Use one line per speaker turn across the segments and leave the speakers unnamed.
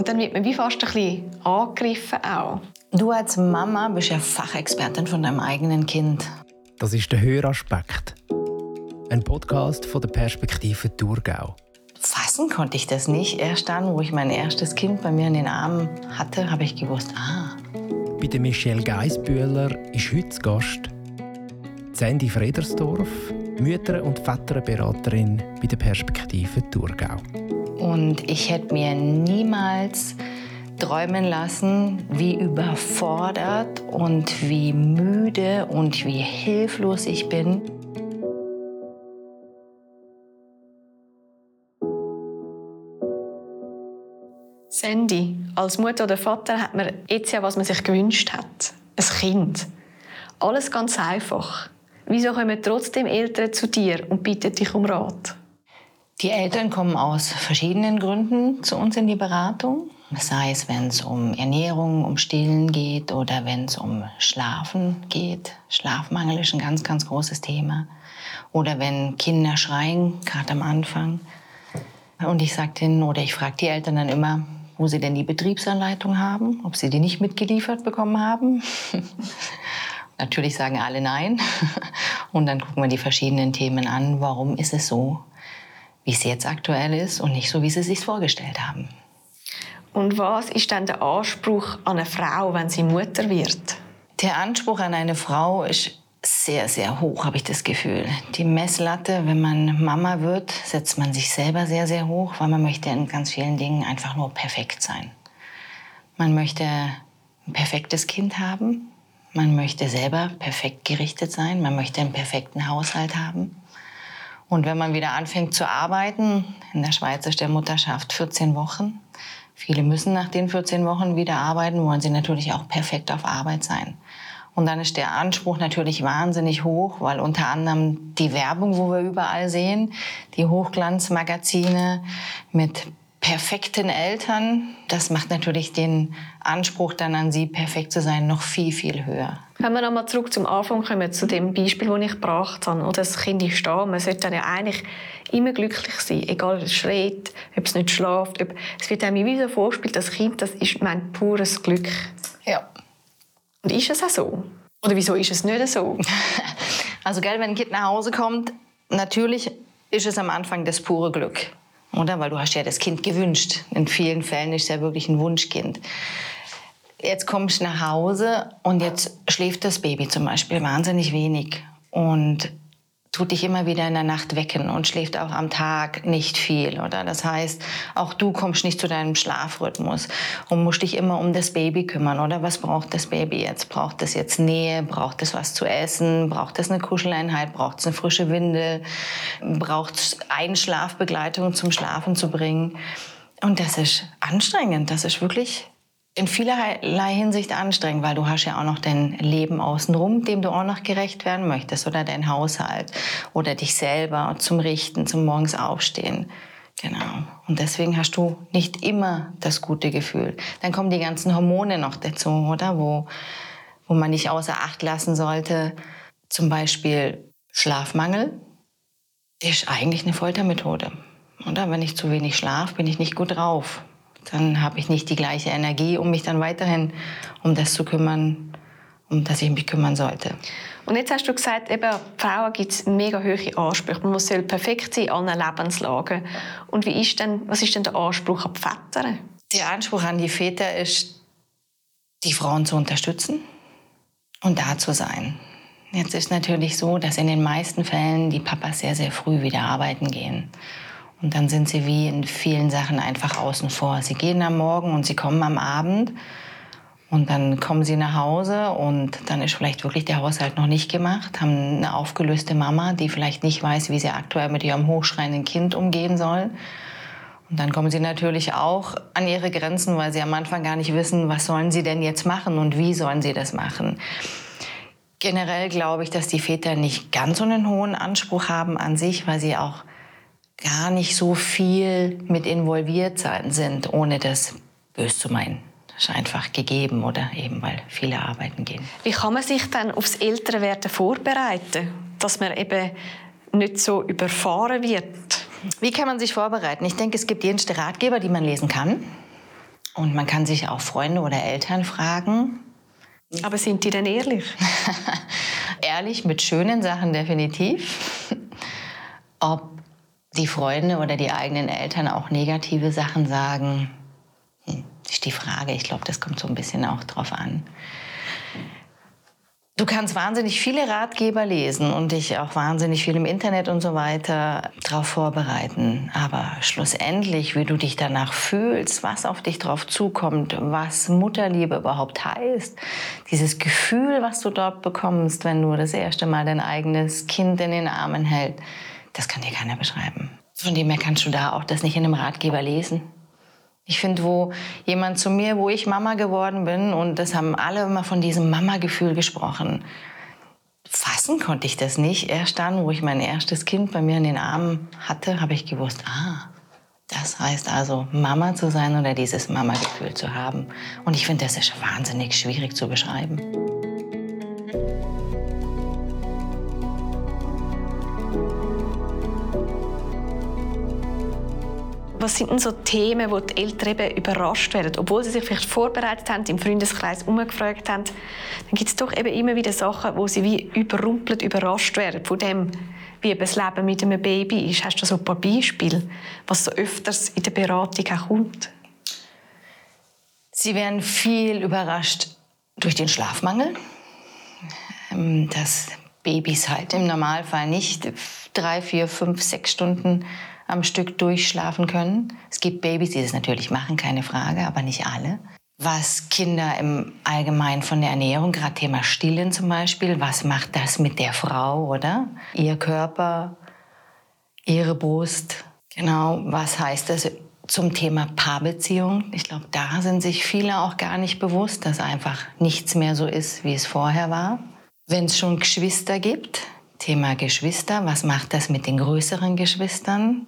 Und dann wird man wie fast ein bisschen angegriffen auch.
Du als Mama bist ja Fachexpertin von deinem eigenen Kind.
Das ist der Höraspekt. Ein Podcast von der Perspektive Thurgau.
Fassen konnte ich das nicht. Erst dann, wo ich mein erstes Kind bei mir in den Armen hatte, habe ich gewusst, ah.
Bei der Michelle Geisbühler ist heute zu Gast Sandy Fredersdorf, Mütter- und Väterberaterin bei der Perspektive Thurgau.
Und ich hätte mir niemals träumen lassen, wie überfordert und wie müde und wie hilflos ich bin.
Sandy, als Mutter oder Vater hat man jetzt ja, was man sich gewünscht hat. Ein Kind. Alles ganz einfach. Wieso kommen trotzdem Eltern zu dir und bitten dich um Rat?
Die Eltern kommen aus verschiedenen Gründen zu uns in die Beratung. Sei es, wenn es um Ernährung, um Stillen geht oder wenn es um Schlafen geht. Schlafmangel ist ein ganz, ganz großes Thema. Oder wenn Kinder schreien, gerade am Anfang. Und ich sage denen oder ich frage die Eltern dann immer, wo sie denn die Betriebsanleitung haben, ob sie die nicht mitgeliefert bekommen haben. Natürlich sagen alle nein. Und dann gucken wir die verschiedenen Themen an. Warum ist es so, wie es jetzt aktuell ist und nicht so, wie sie es sich vorgestellt haben?
Und was ist dann der Anspruch an eine Frau, wenn sie Mutter wird?
Der Anspruch an eine Frau ist sehr, sehr hoch, habe ich das Gefühl. Die Messlatte, wenn man Mama wird, setzt man sich selber sehr, sehr hoch, weil man möchte in ganz vielen Dingen einfach nur perfekt sein. Man möchte ein perfektes Kind haben. Man möchte selber perfekt gerichtet sein. Man möchte einen perfekten Haushalt haben. Und wenn man wieder anfängt zu arbeiten, in der Schweiz ist der Mutterschaft 14 Wochen, Viele müssen nach den 14 Wochen wieder arbeiten, wollen sie natürlich auch perfekt auf Arbeit sein. Und dann ist der Anspruch natürlich wahnsinnig hoch, weil unter anderem die Werbung, wo wir überall sehen, die Hochglanzmagazine mit perfekten Eltern, das macht natürlich den Anspruch dann an sie, perfekt zu sein, noch viel, viel höher.
Wenn wir nochmal zurück zum Anfang kommen, zu dem Beispiel, das ich gebracht habe, oder das Kind ist da, man sollte dann ja eigentlich immer glücklich sein, egal ob es schreit, ob es nicht schläft. Ob, es wird einem wie so vorgespielt, das Kind, das ist mein pures Glück.
Ja.
Und ist es auch so? Oder wieso ist es nicht so?
also, gell, wenn ein Kind nach Hause kommt, natürlich ist es am Anfang das pure Glück. Oder? Weil du hast ja das Kind gewünscht. In vielen Fällen ist es ja wirklich ein Wunschkind. Jetzt kommst du nach Hause und jetzt schläft das Baby zum Beispiel wahnsinnig wenig und tut dich immer wieder in der Nacht wecken und schläft auch am Tag nicht viel, oder? Das heißt, auch du kommst nicht zu deinem Schlafrhythmus und musst dich immer um das Baby kümmern, oder? Was braucht das Baby jetzt? Braucht es jetzt Nähe? Braucht es was zu essen? Braucht es eine Kuscheleinheit? Braucht es eine frische Windel? Braucht es Einschlafbegleitung zum Schlafen zu bringen? Und das ist anstrengend. Das ist wirklich in vielerlei Hinsicht anstrengend, weil du hast ja auch noch dein Leben außenrum, dem du auch noch gerecht werden möchtest, oder dein Haushalt oder dich selber zum Richten, zum Morgens aufstehen. Genau. Und deswegen hast du nicht immer das gute Gefühl. Dann kommen die ganzen Hormone noch dazu, oder? Wo, wo man nicht außer Acht lassen sollte. Zum Beispiel Schlafmangel ist eigentlich eine Foltermethode. Oder? Wenn ich zu wenig schlafe, bin ich nicht gut drauf dann habe ich nicht die gleiche Energie, um mich dann weiterhin um das zu kümmern, um das ich mich kümmern sollte.
Und jetzt hast du gesagt, eben, Frauen gibt es mega hohe Ansprüche. Man soll perfekt sein in allen Lebenslagen. Und wie ist denn, was ist denn der Anspruch an die Väter?
Der Anspruch an die Väter ist, die Frauen zu unterstützen und da zu sein. Jetzt ist natürlich so, dass in den meisten Fällen die Papas sehr, sehr früh wieder arbeiten gehen. Und dann sind sie wie in vielen Sachen einfach außen vor. Sie gehen am Morgen und sie kommen am Abend. Und dann kommen sie nach Hause und dann ist vielleicht wirklich der Haushalt noch nicht gemacht, haben eine aufgelöste Mama, die vielleicht nicht weiß, wie sie aktuell mit ihrem hochschreienden Kind umgehen soll. Und dann kommen sie natürlich auch an ihre Grenzen, weil sie am Anfang gar nicht wissen, was sollen sie denn jetzt machen und wie sollen sie das machen. Generell glaube ich, dass die Väter nicht ganz so einen hohen Anspruch haben an sich, weil sie auch gar nicht so viel mit involviert sein sind, ohne das böse zu meinen. Das ist einfach gegeben oder eben weil viele arbeiten gehen.
Wie kann man sich dann aufs Älterwerden vorbereiten, dass man eben nicht so überfahren wird?
Wie kann man sich vorbereiten? Ich denke, es gibt jenste Ratgeber, die man lesen kann. Und man kann sich auch Freunde oder Eltern fragen.
Aber sind die denn ehrlich?
ehrlich mit schönen Sachen definitiv. Ob die Freunde oder die eigenen Eltern auch negative Sachen sagen, hm, ist die Frage. Ich glaube, das kommt so ein bisschen auch drauf an. Du kannst wahnsinnig viele Ratgeber lesen und dich auch wahnsinnig viel im Internet und so weiter darauf vorbereiten. Aber schlussendlich, wie du dich danach fühlst, was auf dich drauf zukommt, was Mutterliebe überhaupt heißt, dieses Gefühl, was du dort bekommst, wenn du das erste Mal dein eigenes Kind in den Armen hältst, das kann dir keiner beschreiben. Von dem her kannst du da auch das nicht in einem Ratgeber lesen. Ich finde, wo jemand zu mir, wo ich Mama geworden bin, und das haben alle immer von diesem Mama-Gefühl gesprochen. Fassen konnte ich das nicht. Erst dann, wo ich mein erstes Kind bei mir in den Armen hatte, habe ich gewusst, ah, das heißt also, Mama zu sein oder dieses Mama-Gefühl zu haben. Und ich finde, das ist wahnsinnig schwierig zu beschreiben.
Was sind denn so Themen, wo die Eltern eben überrascht werden? Obwohl sie sich vielleicht vorbereitet haben, im Freundeskreis umgefragt haben, dann gibt es doch eben immer wieder Sachen, wo sie wie überrumpelt, überrascht werden von dem, wie eben das Leben mit einem Baby ist. Hast du so ein paar Beispiele, was so öfters in der Beratung auch kommt?
Sie werden viel überrascht durch den Schlafmangel, ähm, dass Babys halt im Normalfall nicht drei, vier, fünf, sechs Stunden am Stück durchschlafen können. Es gibt Babys, die das natürlich machen, keine Frage, aber nicht alle. Was Kinder im Allgemeinen von der Ernährung, gerade Thema Stillen zum Beispiel, was macht das mit der Frau, oder? Ihr Körper, ihre Brust. Genau, was heißt das zum Thema Paarbeziehung? Ich glaube, da sind sich viele auch gar nicht bewusst, dass einfach nichts mehr so ist, wie es vorher war. Wenn es schon Geschwister gibt, Thema Geschwister, was macht das mit den größeren Geschwistern?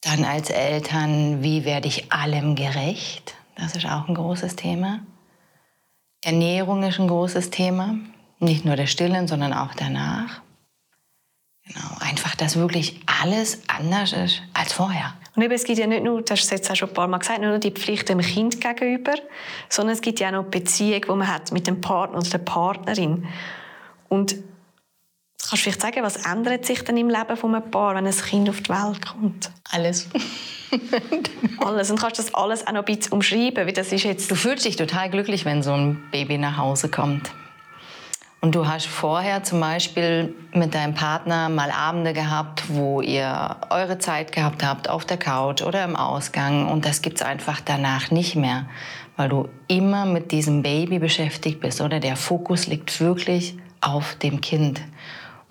Dann als Eltern, wie werde ich allem gerecht? Das ist auch ein großes Thema. Ernährung ist ein großes Thema. Nicht nur der Stillen, sondern auch danach. Genau, einfach, dass wirklich alles anders ist als vorher.
Und eben, es gibt ja nicht nur, das hast du jetzt auch schon ein paar Mal gesagt, nur die Pflicht dem Kind gegenüber, sondern es gibt ja auch noch die Beziehung, die man hat mit dem Partner oder der Partnerin. Und Kannst du vielleicht sagen, was ändert sich denn im Leben von einem Paar, wenn ein Kind auf die Welt kommt?
Alles.
alles. Und kannst du das alles auch noch ein bisschen umschreiben? Wie das ist jetzt
du fühlst dich total glücklich, wenn so ein Baby nach Hause kommt. Und du hast vorher zum Beispiel mit deinem Partner mal Abende gehabt, wo ihr eure Zeit gehabt habt auf der Couch oder im Ausgang. Und das gibt es einfach danach nicht mehr, weil du immer mit diesem Baby beschäftigt bist. Oder der Fokus liegt wirklich auf dem Kind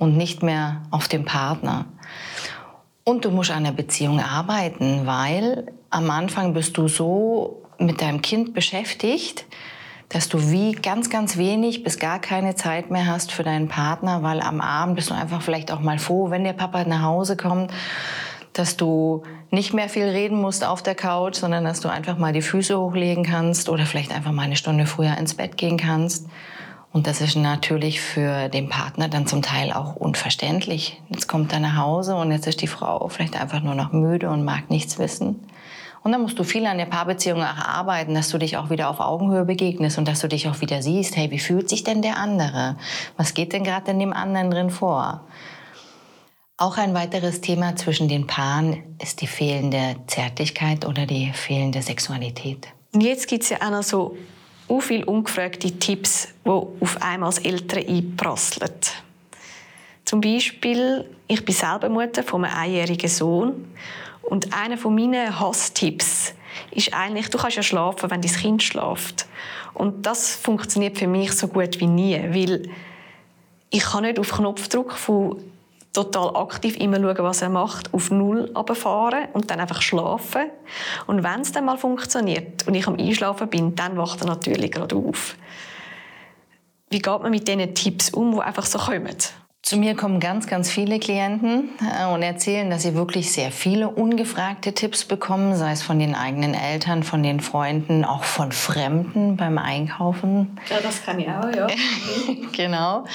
und nicht mehr auf dem Partner. Und du musst an der Beziehung arbeiten, weil am Anfang bist du so mit deinem Kind beschäftigt, dass du wie ganz, ganz wenig bis gar keine Zeit mehr hast für deinen Partner, weil am Abend bist du einfach vielleicht auch mal froh, wenn der Papa nach Hause kommt, dass du nicht mehr viel reden musst auf der Couch, sondern dass du einfach mal die Füße hochlegen kannst oder vielleicht einfach mal eine Stunde früher ins Bett gehen kannst. Und das ist natürlich für den Partner dann zum Teil auch unverständlich. Jetzt kommt er nach Hause und jetzt ist die Frau vielleicht einfach nur noch müde und mag nichts wissen. Und dann musst du viel an der Paarbeziehung auch arbeiten, dass du dich auch wieder auf Augenhöhe begegnest und dass du dich auch wieder siehst, hey, wie fühlt sich denn der andere? Was geht denn gerade in dem anderen drin vor? Auch ein weiteres Thema zwischen den Paaren ist die fehlende Zärtlichkeit oder die fehlende Sexualität.
Und jetzt gibt es ja auch noch so so viele ungefragte Tipps, die auf einmal als Eltern einprasseln. Zum Beispiel, ich bin selber Mutter von einem einjährigen Sohn und einer von meinen Hasstipps ist eigentlich, du kannst ja schlafen, wenn dein Kind schläft. Und das funktioniert für mich so gut wie nie, weil ich kann nicht auf Knopfdruck von total aktiv immer schauen, was er macht, auf Null runterfahren und dann einfach schlafen. Und wenn es dann mal funktioniert und ich am Einschlafen bin, dann wacht er natürlich gerade auf. Wie geht man mit diesen Tipps um, die einfach so kommen?
Zu mir kommen ganz, ganz viele Klienten äh, und erzählen, dass sie wirklich sehr viele ungefragte Tipps bekommen, sei es von den eigenen Eltern, von den Freunden, auch von Fremden beim Einkaufen.
Ja, das kann ich auch, ja.
genau.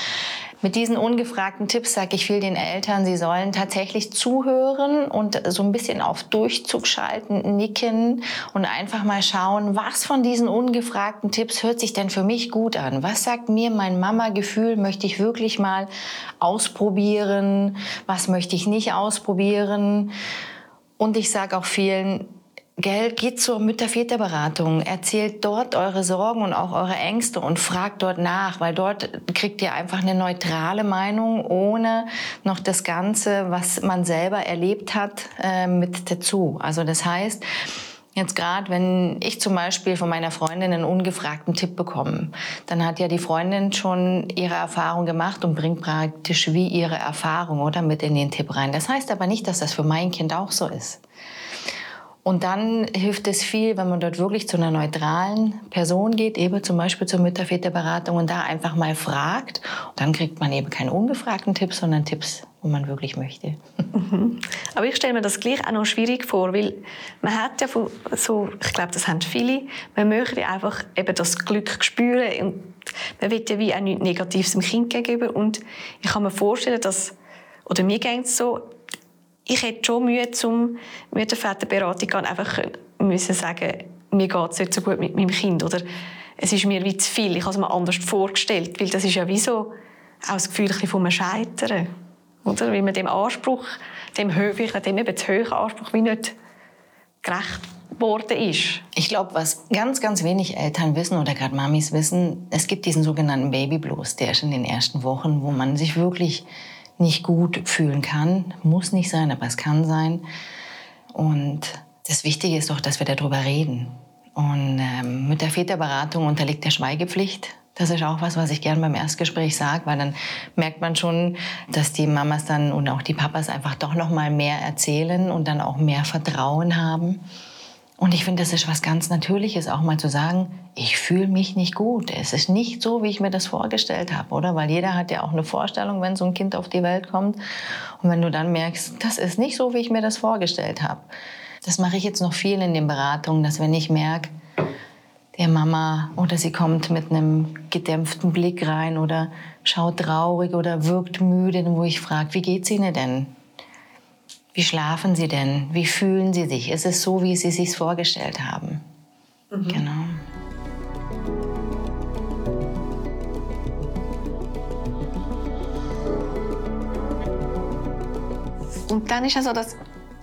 Mit diesen ungefragten Tipps sage ich viel den Eltern, sie sollen tatsächlich zuhören und so ein bisschen auf Durchzug schalten, nicken und einfach mal schauen, was von diesen ungefragten Tipps hört sich denn für mich gut an? Was sagt mir mein Mama-Gefühl? Möchte ich wirklich mal ausprobieren? Was möchte ich nicht ausprobieren? Und ich sage auch vielen, Gell, geht zur Mütter-Väter-Beratung, erzählt dort eure Sorgen und auch eure Ängste und fragt dort nach, weil dort kriegt ihr einfach eine neutrale Meinung, ohne noch das Ganze, was man selber erlebt hat, äh, mit dazu. Also das heißt, Jetzt gerade, wenn ich zum Beispiel von meiner Freundin einen ungefragten Tipp bekomme, dann hat ja die Freundin schon ihre Erfahrung gemacht und bringt praktisch wie ihre Erfahrung oder mit in den Tipp rein. Das heißt aber nicht, dass das für mein Kind auch so ist. Und dann hilft es viel, wenn man dort wirklich zu einer neutralen Person geht, eben zum Beispiel zur Mütter-Väter-Beratung und da einfach mal fragt. Dann kriegt man eben keine ungefragten Tipps, sondern Tipps, wo man wirklich möchte.
Mhm. Aber ich stelle mir das gleich auch noch schwierig vor, weil man hat ja so, ich glaube, das haben viele, man möchte einfach eben das Glück spüren und man will ja wie auch nichts Negatives dem Kind gegenüber und ich kann mir vorstellen, dass, oder mir geht es so, ich hätte schon Mühe, zum Mütterväterberatung gehen, einfach müssen sagen, mir geht es nicht so gut mit meinem Kind oder es ist mir wie zu viel, ich habe es mir anders vorgestellt, weil das ist ja wie so auch das Gefühl von einem Scheitern, oder? Weil man dem Anspruch, dem höflichen, dem eben zu hohen Anspruch wie nicht gerecht worden ist.
Ich glaube, was ganz, ganz wenig Eltern wissen oder gerade Mamis wissen, es gibt diesen sogenannten Babyblues, der ist in den ersten Wochen, wo man sich wirklich nicht gut fühlen kann. Muss nicht sein, aber es kann sein. Und das Wichtige ist doch, dass wir darüber reden. Und ähm, mit der Väterberatung unterliegt der Schweigepflicht. Das ist auch was, was ich gerne beim Erstgespräch sage, weil dann merkt man schon, dass die Mamas dann und auch die Papas einfach doch noch mal mehr erzählen und dann auch mehr Vertrauen haben. Und ich finde, das ist was ganz Natürliches, auch mal zu sagen, ich fühle mich nicht gut. Es ist nicht so, wie ich mir das vorgestellt habe, oder? Weil jeder hat ja auch eine Vorstellung, wenn so ein Kind auf die Welt kommt. Und wenn du dann merkst, das ist nicht so, wie ich mir das vorgestellt habe. Das mache ich jetzt noch viel in den Beratungen, dass wenn ich merke, der Mama oder sie kommt mit einem gedämpften Blick rein oder schaut traurig oder wirkt müde, wo ich frage, wie geht's Ihnen denn? Wie schlafen Sie denn? Wie fühlen Sie sich? Ist es so, wie Sie sich vorgestellt haben? Mhm. Genau.
Und dann ist also das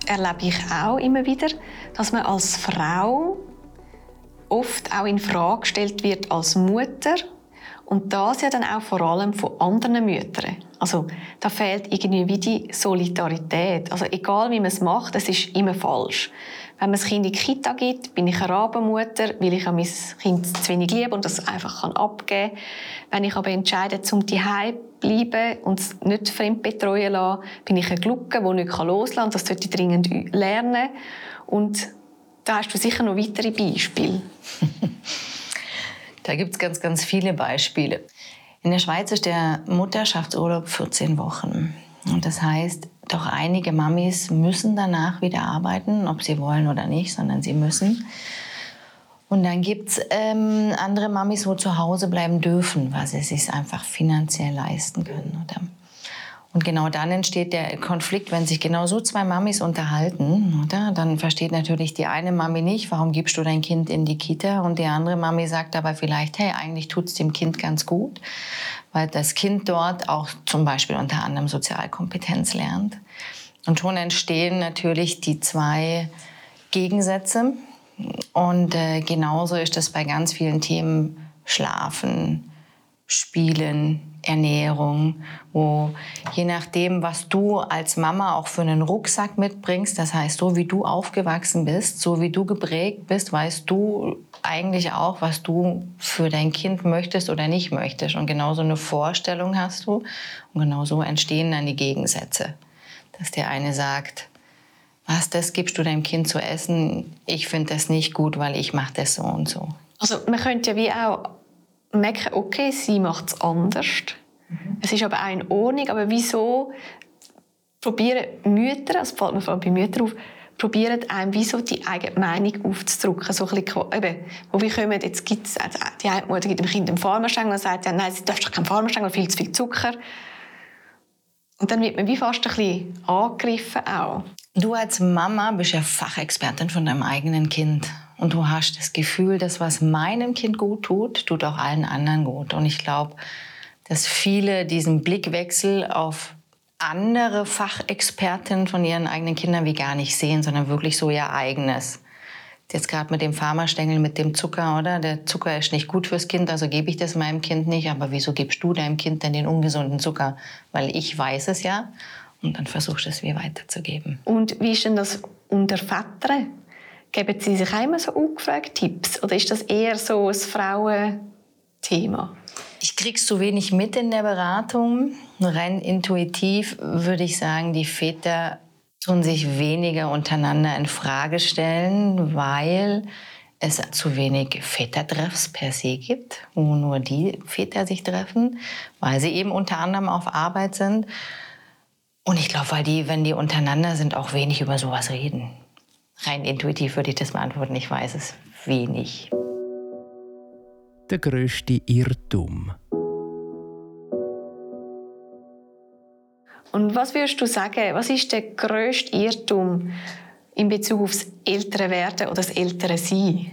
erlebe ich auch immer wieder, dass man als Frau oft auch in Frage gestellt wird als Mutter und das ja dann auch vor allem von anderen Müttern. Also da fehlt irgendwie wie die Solidarität. Also egal wie man es macht, es ist immer falsch. Wenn man das Kind in die Kita gibt, bin ich eine Rabenmutter, weil ich mein Kind zu wenig liebe und das einfach abgeben kann. Wenn ich aber entscheide, zum Zuhause bleiben und es nicht fremd betreuen lassen, bin ich eine Glucke, die nicht loslassen kann. Das sollte ich dringend lernen. Und da hast du sicher noch weitere Beispiele.
da gibt es ganz, ganz viele Beispiele. In der Schweiz ist der Mutterschaftsurlaub 14 Wochen. Und das heißt, doch einige Mamis müssen danach wieder arbeiten, ob sie wollen oder nicht, sondern sie müssen. Und dann gibt es ähm, andere Mamis, wo zu Hause bleiben dürfen, weil sie es sich einfach finanziell leisten können. Oder? Und genau dann entsteht der Konflikt, wenn sich genau so zwei Mamis unterhalten, oder? Dann versteht natürlich die eine Mami nicht, warum gibst du dein Kind in die Kita? Und die andere Mami sagt aber vielleicht, hey, eigentlich tut es dem Kind ganz gut, weil das Kind dort auch zum Beispiel unter anderem Sozialkompetenz lernt. Und schon entstehen natürlich die zwei Gegensätze. Und äh, genauso ist das bei ganz vielen Themen Schlafen, Spielen, Ernährung, wo je nachdem, was du als Mama auch für einen Rucksack mitbringst, das heißt, so wie du aufgewachsen bist, so wie du geprägt bist, weißt du eigentlich auch, was du für dein Kind möchtest oder nicht möchtest. Und genauso eine Vorstellung hast du. Und genauso entstehen dann die Gegensätze. Dass der eine sagt, was, das gibst du deinem Kind zu essen, ich finde das nicht gut, weil ich mache das so und so.
Also man könnte ja wie auch merken, okay, sie macht es anders. Mhm. Es ist aber auch in Ordnung, aber wieso probieren Mütter, es fällt mir vor allem bei Müttern auf, probieren einem wie so die eigene Meinung aufzudrücken. So ein bisschen, eben, wo wir kommen, jetzt gibt es, also die eine Mutter gibt dem Kind einen Farmerstängel und sagt, ja, nein, sie darf doch keinen Farmerstängel, viel zu viel Zucker. Und dann wird man wie fast ein bisschen angegriffen auch.
Du als Mama bist ja Fachexpertin von deinem eigenen Kind. Und du hast das Gefühl, dass was meinem Kind gut tut, tut auch allen anderen gut. Und ich glaube, dass viele diesen Blickwechsel auf andere Fachexpertinnen von ihren eigenen Kindern wie gar nicht sehen, sondern wirklich so ihr eigenes. Jetzt gerade mit dem Pharmastängel, mit dem Zucker, oder? Der Zucker ist nicht gut fürs Kind, also gebe ich das meinem Kind nicht. Aber wieso gibst du deinem Kind denn den ungesunden Zucker? Weil ich weiß es ja und dann versuchst du es mir weiterzugeben.
Und wie ist denn das unter Vätern? Geben Sie sich einmal so ungefragt Tipps? Oder ist das eher so ein Frauenthema?
Ich krieg's zu wenig mit in der Beratung. Rein intuitiv würde ich sagen, die Väter tun sich weniger untereinander in Frage stellen, weil es zu wenig Vätertreffs per se gibt, wo nur die Väter sich treffen, weil sie eben unter anderem auf Arbeit sind. Und ich glaube, weil die, wenn die untereinander sind, auch wenig über sowas reden. Rein intuitiv würde ich das beantworten. Ich weiß es wenig.
Der größte Irrtum.
Und was würdest du sagen, was ist der größte Irrtum in Bezug aufs ältere Werden oder das ältere Sein?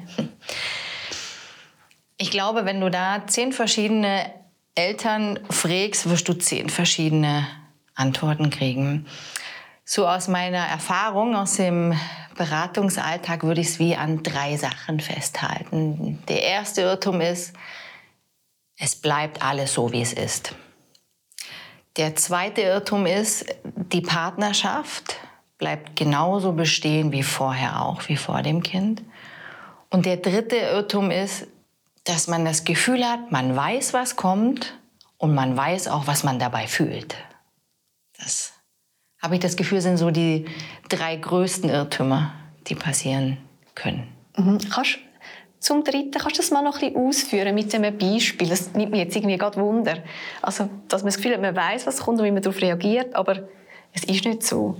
Ich glaube, wenn du da zehn verschiedene Eltern fragst, wirst du zehn verschiedene Antworten kriegen. So aus meiner Erfahrung, aus dem Beratungsalltag würde ich es wie an drei Sachen festhalten. Der erste Irrtum ist, es bleibt alles so, wie es ist. Der zweite Irrtum ist, die Partnerschaft bleibt genauso bestehen wie vorher auch, wie vor dem Kind. Und der dritte Irrtum ist, dass man das Gefühl hat, man weiß, was kommt und man weiß auch, was man dabei fühlt. Das habe ich das Gefühl, sind so die drei größten Irrtümer, die passieren können.
Mhm. Kannst zum Dritten, kannst du das mal noch ein bisschen ausführen mit einem Beispiel? Das nimmt mich jetzt irgendwie gerade Wunder. Also, dass man das Gefühl hat, man weiß, was kommt und wie man darauf reagiert, aber es ist nicht so.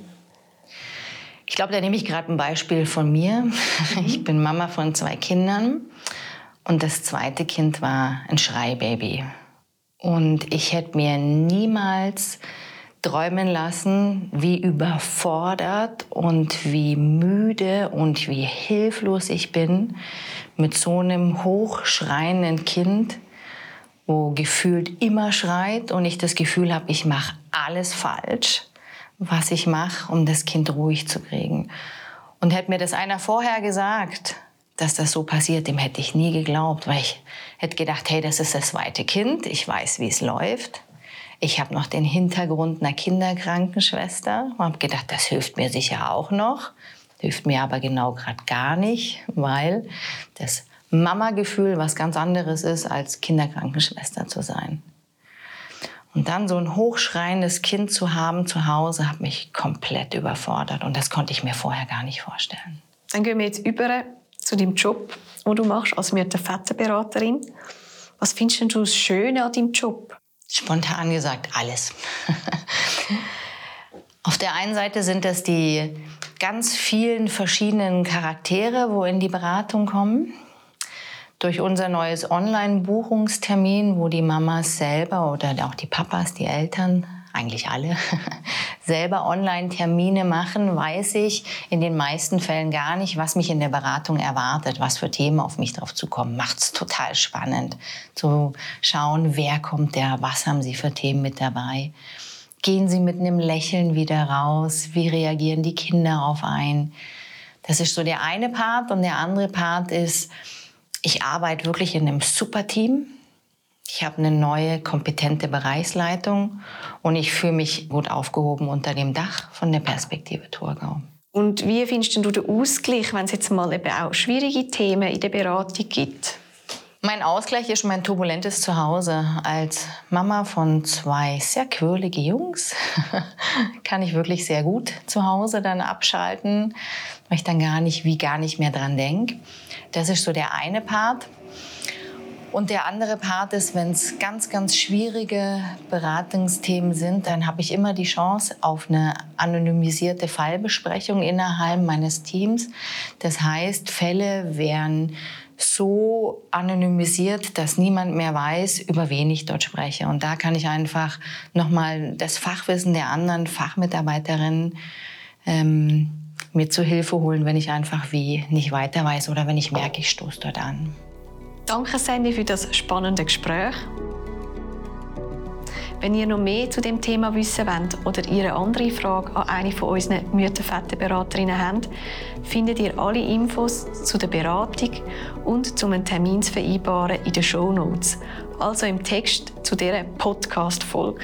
Ich glaube, da nehme ich gerade ein Beispiel von mir. Mhm. Ich bin Mama von zwei Kindern und das zweite Kind war ein Schreibaby. Und ich hätte mir niemals träumen lassen, wie überfordert und wie müde und wie hilflos ich bin mit so einem hochschreienden Kind, wo gefühlt immer schreit und ich das Gefühl habe, ich mache alles falsch, was ich mache, um das Kind ruhig zu kriegen. Und hätte mir das einer vorher gesagt, dass das so passiert, dem hätte ich nie geglaubt, weil ich hätte gedacht, hey, das ist das zweite Kind, ich weiß, wie es läuft. Ich habe noch den Hintergrund einer Kinderkrankenschwester und habe gedacht, das hilft mir sicher auch noch. Hilft mir aber genau gerade gar nicht, weil das Mama-Gefühl was ganz anderes ist, als Kinderkrankenschwester zu sein. Und dann so ein hochschreiendes Kind zu haben zu Hause, hat mich komplett überfordert. Und das konnte ich mir vorher gar nicht vorstellen.
Dann gehen wir jetzt über zu dem Job, den du machst als Mütterväterberaterin. Was findest du das Schöne an deinem Job?
Spontan gesagt, alles. Auf der einen Seite sind das die ganz vielen verschiedenen Charaktere, wo in die Beratung kommen. Durch unser neues Online-Buchungstermin, wo die Mamas selber oder auch die Papas, die Eltern, eigentlich alle, selber Online-Termine machen, weiß ich in den meisten Fällen gar nicht, was mich in der Beratung erwartet, was für Themen auf mich drauf zukommen. Macht es total spannend zu schauen, wer kommt da, was haben sie für Themen mit dabei. Gehen sie mit einem Lächeln wieder raus? Wie reagieren die Kinder auf ein? Das ist so der eine Part. Und der andere Part ist, ich arbeite wirklich in einem super Team ich habe eine neue, kompetente Bereichsleitung und ich fühle mich gut aufgehoben unter dem Dach von der Perspektive Thurgau.
Und wie findest du den Ausgleich, wenn es jetzt mal eben auch schwierige Themen in der Beratung gibt?
Mein Ausgleich ist mein turbulentes Zuhause. Als Mama von zwei sehr quirlige Jungs kann ich wirklich sehr gut zu Hause dann abschalten, weil ich dann gar nicht, wie gar nicht mehr dran denke. Das ist so der eine Part. Und der andere Part ist, wenn es ganz, ganz schwierige Beratungsthemen sind, dann habe ich immer die Chance auf eine anonymisierte Fallbesprechung innerhalb meines Teams. Das heißt, Fälle werden so anonymisiert, dass niemand mehr weiß, über wen ich dort spreche. Und da kann ich einfach nochmal das Fachwissen der anderen Fachmitarbeiterinnen ähm, mir zu Hilfe holen, wenn ich einfach wie nicht weiter weiß oder wenn ich merke, ich stoße dort an.
Danke, Sandy, für das spannende Gespräch. Wenn ihr noch mehr zu dem Thema wissen wollt oder ihr eine andere Frage an eine von unseren Mütterfettenberaterinnen habt, findet ihr alle Infos zu der Beratung und zum Termin zu vereinbaren in den Show Notes, also im Text zu dieser Podcast-Folge.